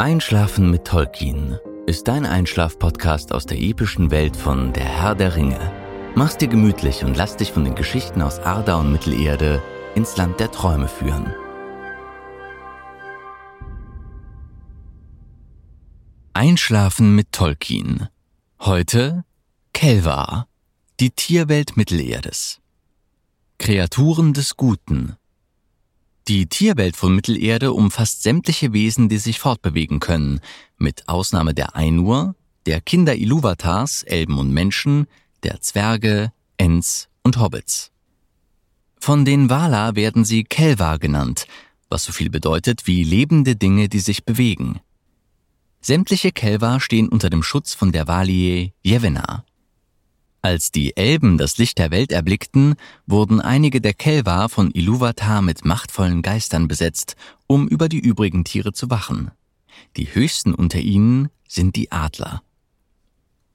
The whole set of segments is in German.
Einschlafen mit Tolkien ist dein Einschlaf-Podcast aus der epischen Welt von Der Herr der Ringe. Mach's dir gemütlich und lass dich von den Geschichten aus Arda und Mittelerde ins Land der Träume führen. Einschlafen mit Tolkien. Heute Kelvar, die Tierwelt Mittelerdes. Kreaturen des Guten. Die Tierwelt von Mittelerde umfasst sämtliche Wesen, die sich fortbewegen können, mit Ausnahme der Ainur, der Kinder Iluvatars, Elben und Menschen, der Zwerge, Ents und Hobbits. Von den Vala werden sie Kelvar genannt, was so viel bedeutet wie lebende Dinge, die sich bewegen. Sämtliche Kelvar stehen unter dem Schutz von der Valie Yevena. Als die Elben das Licht der Welt erblickten, wurden einige der Kelvar von Iluvatar mit machtvollen Geistern besetzt, um über die übrigen Tiere zu wachen. Die höchsten unter ihnen sind die Adler.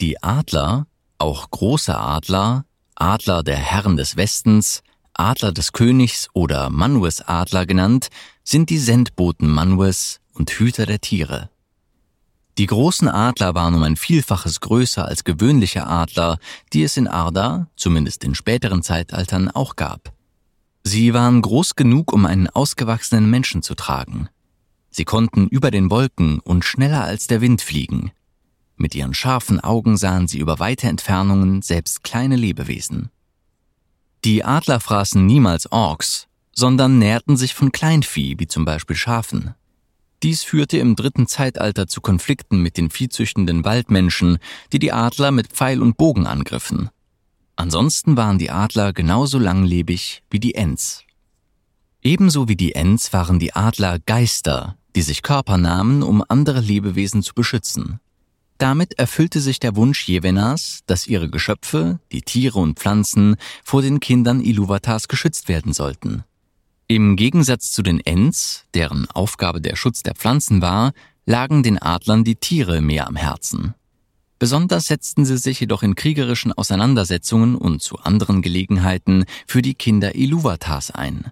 Die Adler, auch große Adler, Adler der Herren des Westens, Adler des Königs oder Manwes Adler genannt, sind die Sendboten Manwes und Hüter der Tiere. Die großen Adler waren um ein Vielfaches größer als gewöhnliche Adler, die es in Arda, zumindest in späteren Zeitaltern, auch gab. Sie waren groß genug, um einen ausgewachsenen Menschen zu tragen. Sie konnten über den Wolken und schneller als der Wind fliegen. Mit ihren scharfen Augen sahen sie über weite Entfernungen selbst kleine Lebewesen. Die Adler fraßen niemals Orks, sondern nährten sich von Kleinvieh, wie zum Beispiel Schafen. Dies führte im dritten Zeitalter zu Konflikten mit den viehzüchtenden Waldmenschen, die die Adler mit Pfeil und Bogen angriffen. Ansonsten waren die Adler genauso langlebig wie die Ents. Ebenso wie die Ents waren die Adler Geister, die sich Körper nahmen, um andere Lebewesen zu beschützen. Damit erfüllte sich der Wunsch Jevenas, dass ihre Geschöpfe, die Tiere und Pflanzen, vor den Kindern Iluvatars geschützt werden sollten. Im Gegensatz zu den Ents, deren Aufgabe der Schutz der Pflanzen war, lagen den Adlern die Tiere mehr am Herzen. Besonders setzten sie sich jedoch in kriegerischen Auseinandersetzungen und zu anderen Gelegenheiten für die Kinder Iluvatars ein.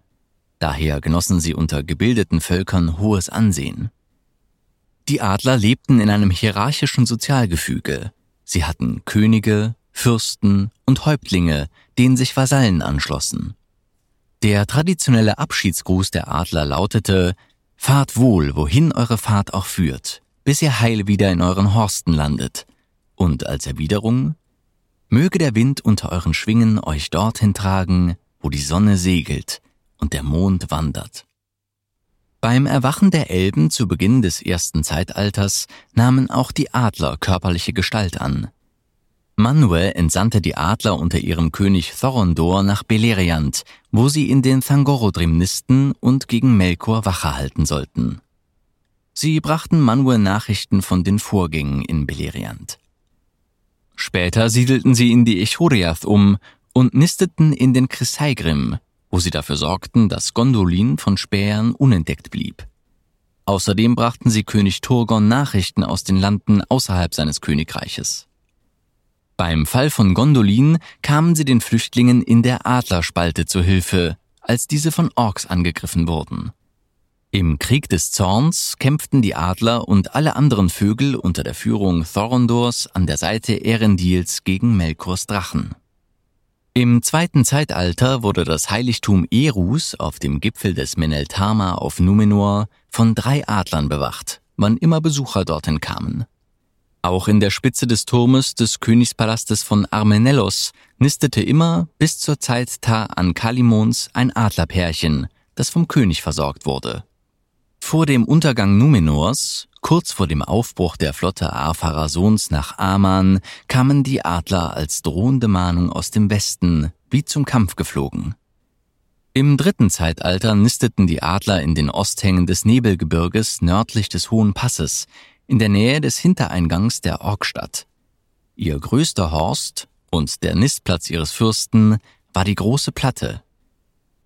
Daher genossen sie unter gebildeten Völkern hohes Ansehen. Die Adler lebten in einem hierarchischen Sozialgefüge. Sie hatten Könige, Fürsten und Häuptlinge, denen sich Vasallen anschlossen. Der traditionelle Abschiedsgruß der Adler lautete Fahrt wohl, wohin eure Fahrt auch führt, bis ihr heil wieder in euren Horsten landet. Und als Erwiderung Möge der Wind unter euren Schwingen euch dorthin tragen, wo die Sonne segelt und der Mond wandert. Beim Erwachen der Elben zu Beginn des ersten Zeitalters nahmen auch die Adler körperliche Gestalt an. Manwë entsandte die Adler unter ihrem König Thorondor nach Beleriand, wo sie in den Thangorodrim nisten und gegen Melkor Wache halten sollten. Sie brachten Manwë Nachrichten von den Vorgängen in Beleriand. Später siedelten sie in die Echoriath um und nisteten in den Chrysaegrim, wo sie dafür sorgten, dass Gondolin von Spähern unentdeckt blieb. Außerdem brachten sie König Turgon Nachrichten aus den Landen außerhalb seines Königreiches. Beim Fall von Gondolin kamen sie den Flüchtlingen in der Adlerspalte zu Hilfe, als diese von Orks angegriffen wurden. Im Krieg des Zorns kämpften die Adler und alle anderen Vögel unter der Führung Thorondors an der Seite Erendils gegen Melkors Drachen. Im zweiten Zeitalter wurde das Heiligtum Erus auf dem Gipfel des Meneltama auf Numenor von drei Adlern bewacht, wann immer Besucher dorthin kamen. Auch in der Spitze des Turmes des Königspalastes von Armenellos nistete immer bis zur Zeit Ta an Kalimons ein Adlerpärchen, das vom König versorgt wurde. Vor dem Untergang Numenors, kurz vor dem Aufbruch der Flotte Arpharasons nach Aman, kamen die Adler als drohende Mahnung aus dem Westen wie zum Kampf geflogen. Im dritten Zeitalter nisteten die Adler in den Osthängen des Nebelgebirges nördlich des Hohen Passes, in der Nähe des Hintereingangs der Orkstadt. Ihr größter Horst und der Nistplatz ihres Fürsten war die große Platte.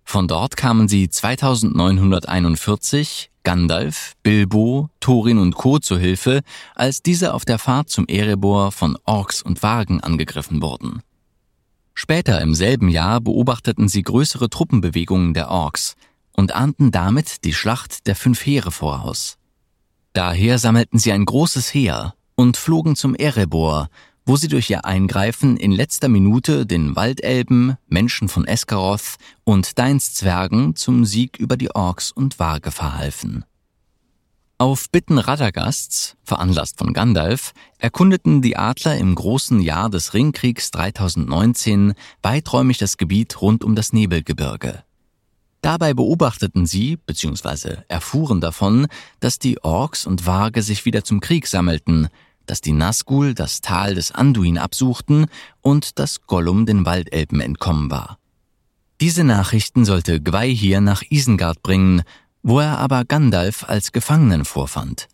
Von dort kamen sie 2941 Gandalf, Bilbo, Thorin und Co. zu Hilfe, als diese auf der Fahrt zum Erebor von Orks und Wagen angegriffen wurden. Später im selben Jahr beobachteten sie größere Truppenbewegungen der Orks und ahnten damit die Schlacht der fünf Heere voraus. Daher sammelten sie ein großes Heer und flogen zum Erebor, wo sie durch ihr Eingreifen in letzter Minute den Waldelben, Menschen von Esgaroth und Deinszwergen zum Sieg über die Orks und Waage verhalfen. Auf Bitten Radagasts, veranlasst von Gandalf, erkundeten die Adler im großen Jahr des Ringkriegs 3019 weiträumig das Gebiet rund um das Nebelgebirge. Dabei beobachteten sie bzw. erfuhren davon, dass die Orks und Waage sich wieder zum Krieg sammelten, dass die Nazgul das Tal des Anduin absuchten und dass Gollum den Waldelben entkommen war. Diese Nachrichten sollte Gwaihir nach Isengard bringen, wo er aber Gandalf als Gefangenen vorfand.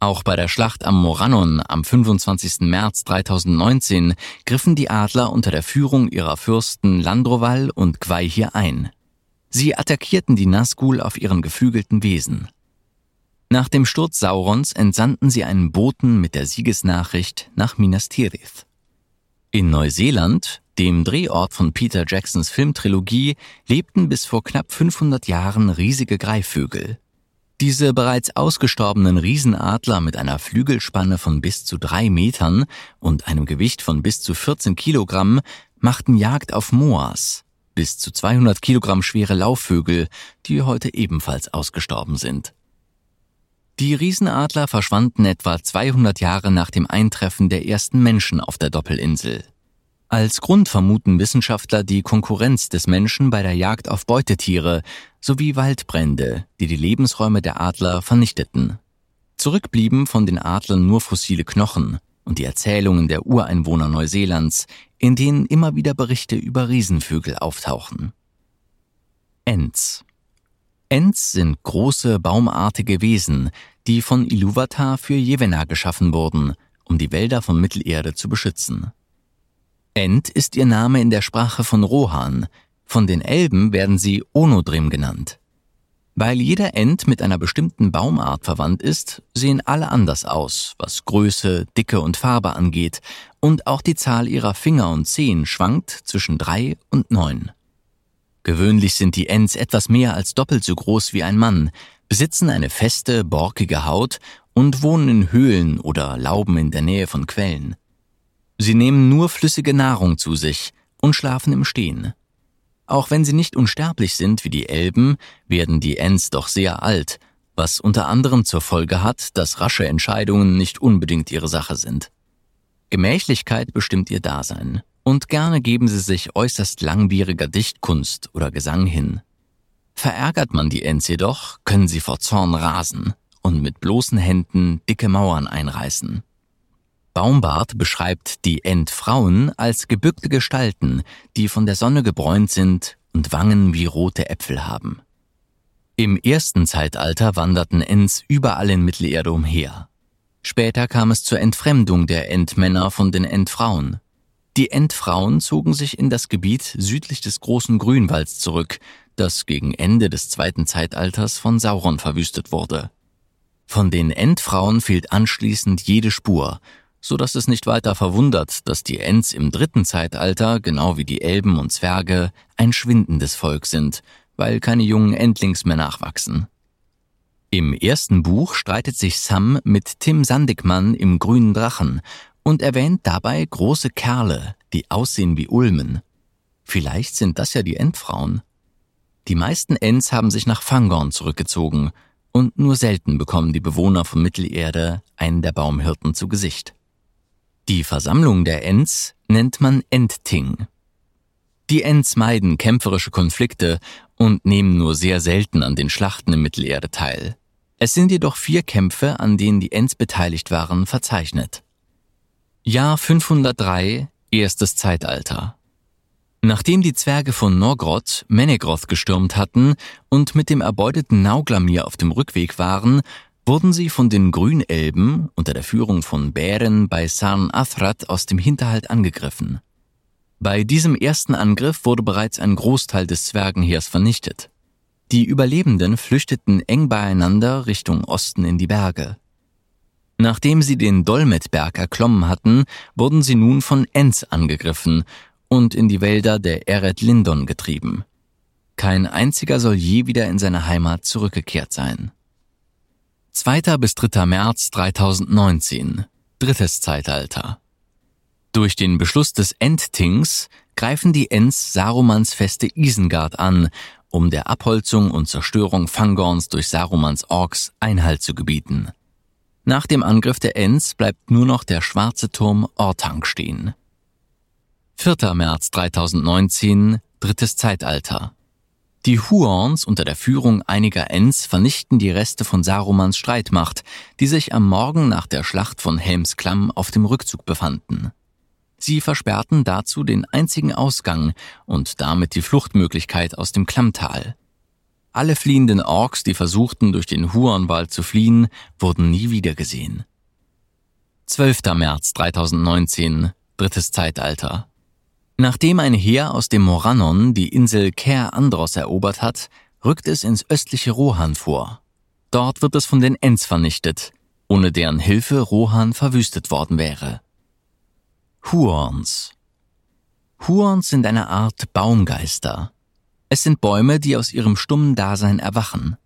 Auch bei der Schlacht am Morannon am 25. März 3019 griffen die Adler unter der Führung ihrer Fürsten Landroval und Gwaihir ein. Sie attackierten die Nazgul auf ihren geflügelten Wesen. Nach dem Sturz Saurons entsandten sie einen Boten mit der Siegesnachricht nach Minas Tirith. In Neuseeland, dem Drehort von Peter Jacksons Filmtrilogie, lebten bis vor knapp 500 Jahren riesige Greifvögel. Diese bereits ausgestorbenen Riesenadler mit einer Flügelspanne von bis zu drei Metern und einem Gewicht von bis zu 14 Kilogramm machten Jagd auf Moas, bis zu 200 Kilogramm schwere Laufvögel, die heute ebenfalls ausgestorben sind. Die Riesenadler verschwanden etwa 200 Jahre nach dem Eintreffen der ersten Menschen auf der Doppelinsel. Als Grund vermuten Wissenschaftler die Konkurrenz des Menschen bei der Jagd auf Beutetiere sowie Waldbrände, die die Lebensräume der Adler vernichteten. Zurückblieben von den Adlern nur fossile Knochen und die Erzählungen der Ureinwohner Neuseelands, in denen immer wieder Berichte über Riesenvögel auftauchen. Ents Ents sind große, baumartige Wesen, die von Iluvatar für Jevena geschaffen wurden, um die Wälder von Mittelerde zu beschützen. Ent ist ihr Name in der Sprache von Rohan, von den Elben werden sie Onodrim genannt. Weil jeder Ent mit einer bestimmten Baumart verwandt ist, sehen alle anders aus, was Größe, Dicke und Farbe angeht, und auch die Zahl ihrer Finger und Zehen schwankt zwischen drei und neun. Gewöhnlich sind die Ents etwas mehr als doppelt so groß wie ein Mann, besitzen eine feste, borkige Haut und wohnen in Höhlen oder Lauben in der Nähe von Quellen. Sie nehmen nur flüssige Nahrung zu sich und schlafen im Stehen. Auch wenn sie nicht unsterblich sind wie die Elben, werden die Ents doch sehr alt, was unter anderem zur Folge hat, dass rasche Entscheidungen nicht unbedingt ihre Sache sind. Gemächlichkeit bestimmt ihr Dasein und gerne geben sie sich äußerst langwieriger Dichtkunst oder Gesang hin. Verärgert man die Ents jedoch, können sie vor Zorn rasen und mit bloßen Händen dicke Mauern einreißen. Baumbart beschreibt die Entfrauen als gebückte Gestalten, die von der Sonne gebräunt sind und Wangen wie rote Äpfel haben. Im ersten Zeitalter wanderten Ents überall in Mittelerde umher. Später kam es zur Entfremdung der Entmänner von den Entfrauen. Die Entfrauen zogen sich in das Gebiet südlich des großen Grünwalds zurück, das gegen Ende des zweiten Zeitalters von Sauron verwüstet wurde. Von den Entfrauen fehlt anschließend jede Spur, so dass es nicht weiter verwundert, dass die Ents im dritten Zeitalter, genau wie die Elben und Zwerge, ein schwindendes Volk sind, weil keine jungen Endlings mehr nachwachsen. Im ersten Buch streitet sich Sam mit Tim Sandigmann im Grünen Drachen und erwähnt dabei große Kerle, die aussehen wie Ulmen. Vielleicht sind das ja die Entfrauen. Die meisten Ents haben sich nach Fangorn zurückgezogen und nur selten bekommen die Bewohner von Mittelerde einen der Baumhirten zu Gesicht. Die Versammlung der Ents nennt man Entting. Die Ents meiden kämpferische Konflikte und nehmen nur sehr selten an den Schlachten im Mittelerde teil. Es sind jedoch vier Kämpfe, an denen die Ents beteiligt waren, verzeichnet. Jahr 503, erstes Zeitalter. Nachdem die Zwerge von Norgroth Menegroth gestürmt hatten und mit dem erbeuteten Nauglamir auf dem Rückweg waren, wurden sie von den Grünelben unter der Führung von Bären bei Sarn Athrat aus dem Hinterhalt angegriffen. Bei diesem ersten Angriff wurde bereits ein Großteil des Zwergenheers vernichtet. Die Überlebenden flüchteten eng beieinander Richtung Osten in die Berge. Nachdem sie den Dolmetberg erklommen hatten, wurden sie nun von Ents angegriffen und in die Wälder der Eret Lindon getrieben. Kein einziger soll je wieder in seine Heimat zurückgekehrt sein. 2. bis 3. März 3019. Drittes Zeitalter. Durch den Beschluss des Endtings greifen die Ents Sarumans Feste Isengard an, um der Abholzung und Zerstörung Fangorns durch Sarumans Orks Einhalt zu gebieten. Nach dem Angriff der Ents bleibt nur noch der schwarze Turm Ortang stehen. 4. März 3019, drittes Zeitalter. Die Huorns unter der Führung einiger Ents vernichten die Reste von Sarumans Streitmacht, die sich am Morgen nach der Schlacht von Helms Klamm auf dem Rückzug befanden. Sie versperrten dazu den einzigen Ausgang und damit die Fluchtmöglichkeit aus dem Klammtal. Alle fliehenden Orks, die versuchten, durch den Huonwald zu fliehen, wurden nie wiedergesehen. 12. März 3019, drittes Zeitalter. Nachdem ein Heer aus dem Morannon die Insel Ker Andros erobert hat, rückt es ins östliche Rohan vor. Dort wird es von den Ents vernichtet, ohne deren Hilfe Rohan verwüstet worden wäre. Huorns Huorns sind eine Art Baumgeister. Es sind Bäume, die aus ihrem stummen Dasein erwachen.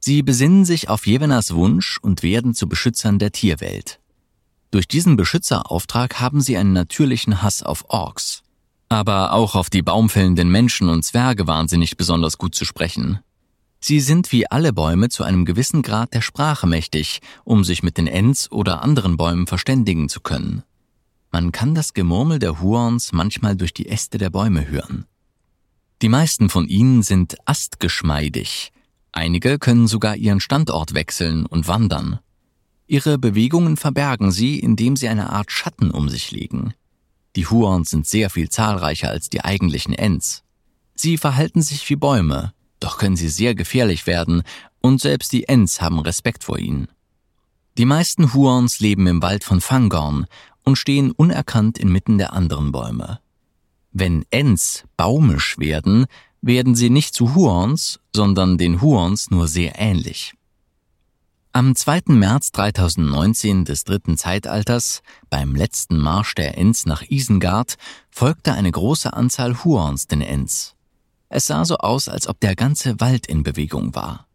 Sie besinnen sich auf Jevenas Wunsch und werden zu Beschützern der Tierwelt. Durch diesen Beschützerauftrag haben sie einen natürlichen Hass auf Orks. Aber auch auf die baumfällenden Menschen und Zwerge waren sie nicht besonders gut zu sprechen. Sie sind wie alle Bäume zu einem gewissen Grad der Sprache mächtig, um sich mit den Ents oder anderen Bäumen verständigen zu können. Man kann das Gemurmel der Huorns manchmal durch die Äste der Bäume hören. Die meisten von ihnen sind astgeschmeidig. Einige können sogar ihren Standort wechseln und wandern. Ihre Bewegungen verbergen sie, indem sie eine Art Schatten um sich legen. Die Huons sind sehr viel zahlreicher als die eigentlichen Ents. Sie verhalten sich wie Bäume, doch können sie sehr gefährlich werden, und selbst die Ents haben Respekt vor ihnen. Die meisten Huons leben im Wald von Fangorn und stehen unerkannt inmitten der anderen Bäume. Wenn Ents baumisch werden, werden sie nicht zu Huons, sondern den Huons nur sehr ähnlich. Am 2. März 3019 des dritten Zeitalters, beim letzten Marsch der Ents nach Isengard, folgte eine große Anzahl Huorns den Ents. Es sah so aus, als ob der ganze Wald in Bewegung war.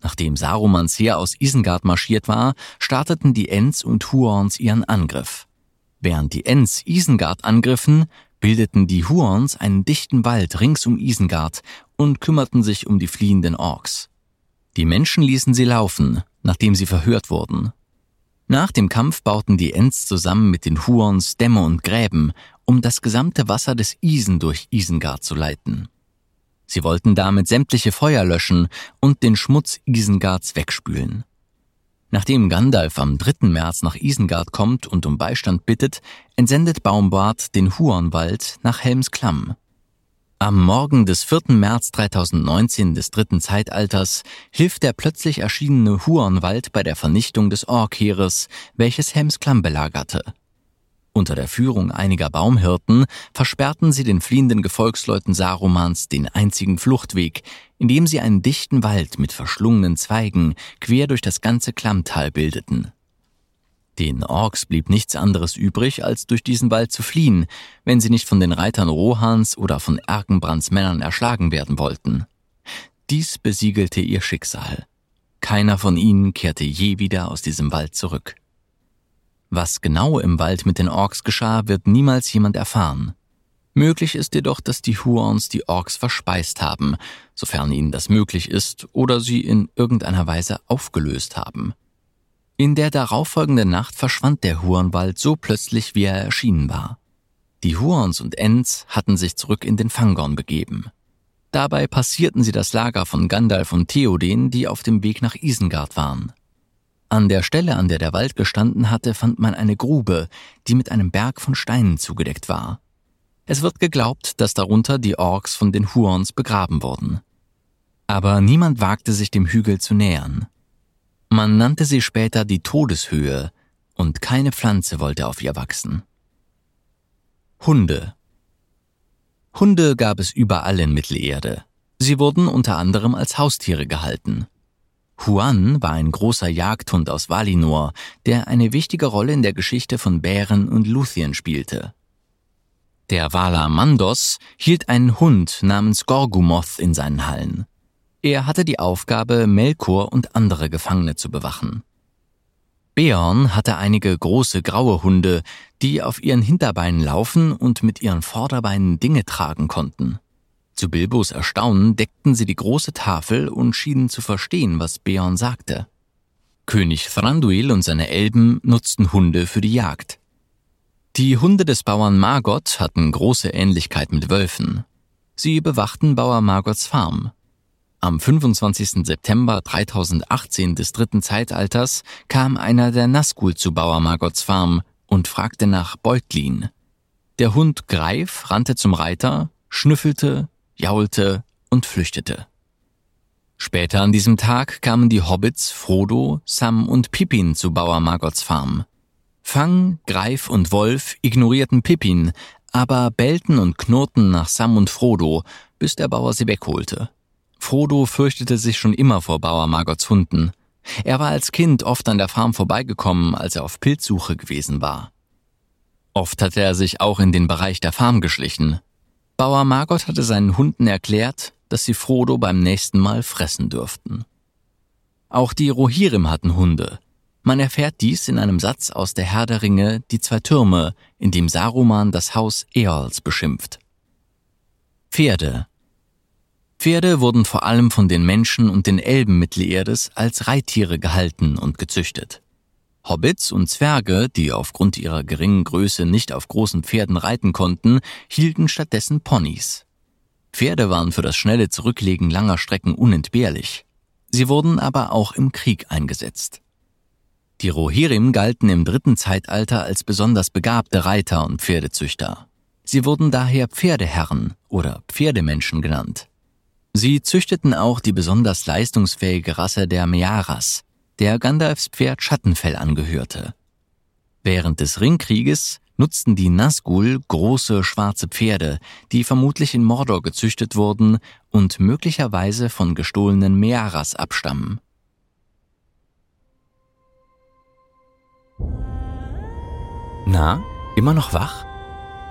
Nachdem Sarumans Heer aus Isengard marschiert war, starteten die Ents und Huorns ihren Angriff. Während die Ents Isengard angriffen, bildeten die Huorns einen dichten Wald rings um Isengard und kümmerten sich um die fliehenden Orks. Die Menschen ließen sie laufen, nachdem sie verhört wurden. Nach dem Kampf bauten die Ents zusammen mit den Huons Dämme und Gräben, um das gesamte Wasser des Isen durch Isengard zu leiten. Sie wollten damit sämtliche Feuer löschen und den Schmutz Isengards wegspülen. Nachdem Gandalf am 3. März nach Isengard kommt und um Beistand bittet, entsendet Baumbart den Huonwald nach Helmsklamm. Am Morgen des 4. März 2019 des dritten Zeitalters hilft der plötzlich erschienene Huonwald bei der Vernichtung des Orkheeres, welches Helmsklamm belagerte. Unter der Führung einiger Baumhirten versperrten sie den fliehenden Gefolgsleuten Sarumans den einzigen Fluchtweg, indem sie einen dichten Wald mit verschlungenen Zweigen quer durch das ganze Klammtal bildeten. Den Orks blieb nichts anderes übrig, als durch diesen Wald zu fliehen, wenn sie nicht von den Reitern Rohans oder von Erkenbrands Männern erschlagen werden wollten. Dies besiegelte ihr Schicksal. Keiner von ihnen kehrte je wieder aus diesem Wald zurück. Was genau im Wald mit den Orks geschah, wird niemals jemand erfahren. Möglich ist jedoch, dass die Huons die Orks verspeist haben, sofern ihnen das möglich ist, oder sie in irgendeiner Weise aufgelöst haben. In der darauffolgenden Nacht verschwand der Huonwald so plötzlich, wie er erschienen war. Die Huons und Ents hatten sich zurück in den Fangorn begeben. Dabei passierten sie das Lager von Gandalf und Theoden, die auf dem Weg nach Isengard waren. An der Stelle, an der der Wald gestanden hatte, fand man eine Grube, die mit einem Berg von Steinen zugedeckt war. Es wird geglaubt, dass darunter die Orks von den Huons begraben wurden. Aber niemand wagte sich dem Hügel zu nähern. Man nannte sie später die Todeshöhe, und keine Pflanze wollte auf ihr wachsen. Hunde. Hunde gab es überall in Mittelerde. Sie wurden unter anderem als Haustiere gehalten. Huan war ein großer Jagdhund aus Valinor, der eine wichtige Rolle in der Geschichte von Bären und Luthien spielte. Der Vala Mandos hielt einen Hund namens Gorgumoth in seinen Hallen. Er hatte die Aufgabe, Melkor und andere Gefangene zu bewachen. Beorn hatte einige große graue Hunde, die auf ihren Hinterbeinen laufen und mit ihren Vorderbeinen Dinge tragen konnten. Zu Bilbos Erstaunen deckten sie die große Tafel und schienen zu verstehen, was Beorn sagte. König Thranduil und seine Elben nutzten Hunde für die Jagd. Die Hunde des Bauern Margot hatten große Ähnlichkeit mit Wölfen. Sie bewachten Bauer Margots Farm. Am 25. September 3018 des dritten Zeitalters kam einer der Nazgul zu Bauer Margots Farm und fragte nach Beutlin. Der Hund Greif rannte zum Reiter, schnüffelte, jaulte und flüchtete. Später an diesem Tag kamen die Hobbits Frodo, Sam und Pippin zu Bauer Margots Farm. Fang, Greif und Wolf ignorierten Pippin, aber bellten und knurrten nach Sam und Frodo, bis der Bauer sie wegholte. Frodo fürchtete sich schon immer vor Bauer Margots Hunden. Er war als Kind oft an der Farm vorbeigekommen, als er auf Pilzsuche gewesen war. Oft hatte er sich auch in den Bereich der Farm geschlichen, Bauer Margot hatte seinen Hunden erklärt, dass sie Frodo beim nächsten Mal fressen dürften. Auch die Rohirrim hatten Hunde. Man erfährt dies in einem Satz aus der Herr der Ringe Die zwei Türme, in dem Saruman das Haus Eols beschimpft. Pferde. Pferde wurden vor allem von den Menschen und den Elben Mittelerdes als Reittiere gehalten und gezüchtet. Hobbits und Zwerge, die aufgrund ihrer geringen Größe nicht auf großen Pferden reiten konnten, hielten stattdessen Ponys. Pferde waren für das schnelle Zurücklegen langer Strecken unentbehrlich. Sie wurden aber auch im Krieg eingesetzt. Die Rohirrim galten im dritten Zeitalter als besonders begabte Reiter und Pferdezüchter. Sie wurden daher Pferdeherren oder Pferdemenschen genannt. Sie züchteten auch die besonders leistungsfähige Rasse der Mearas, der Gandalfs Pferd Schattenfell angehörte. Während des Ringkrieges nutzten die Nazgul große schwarze Pferde, die vermutlich in Mordor gezüchtet wurden und möglicherweise von gestohlenen Mearas abstammen. Na, immer noch wach?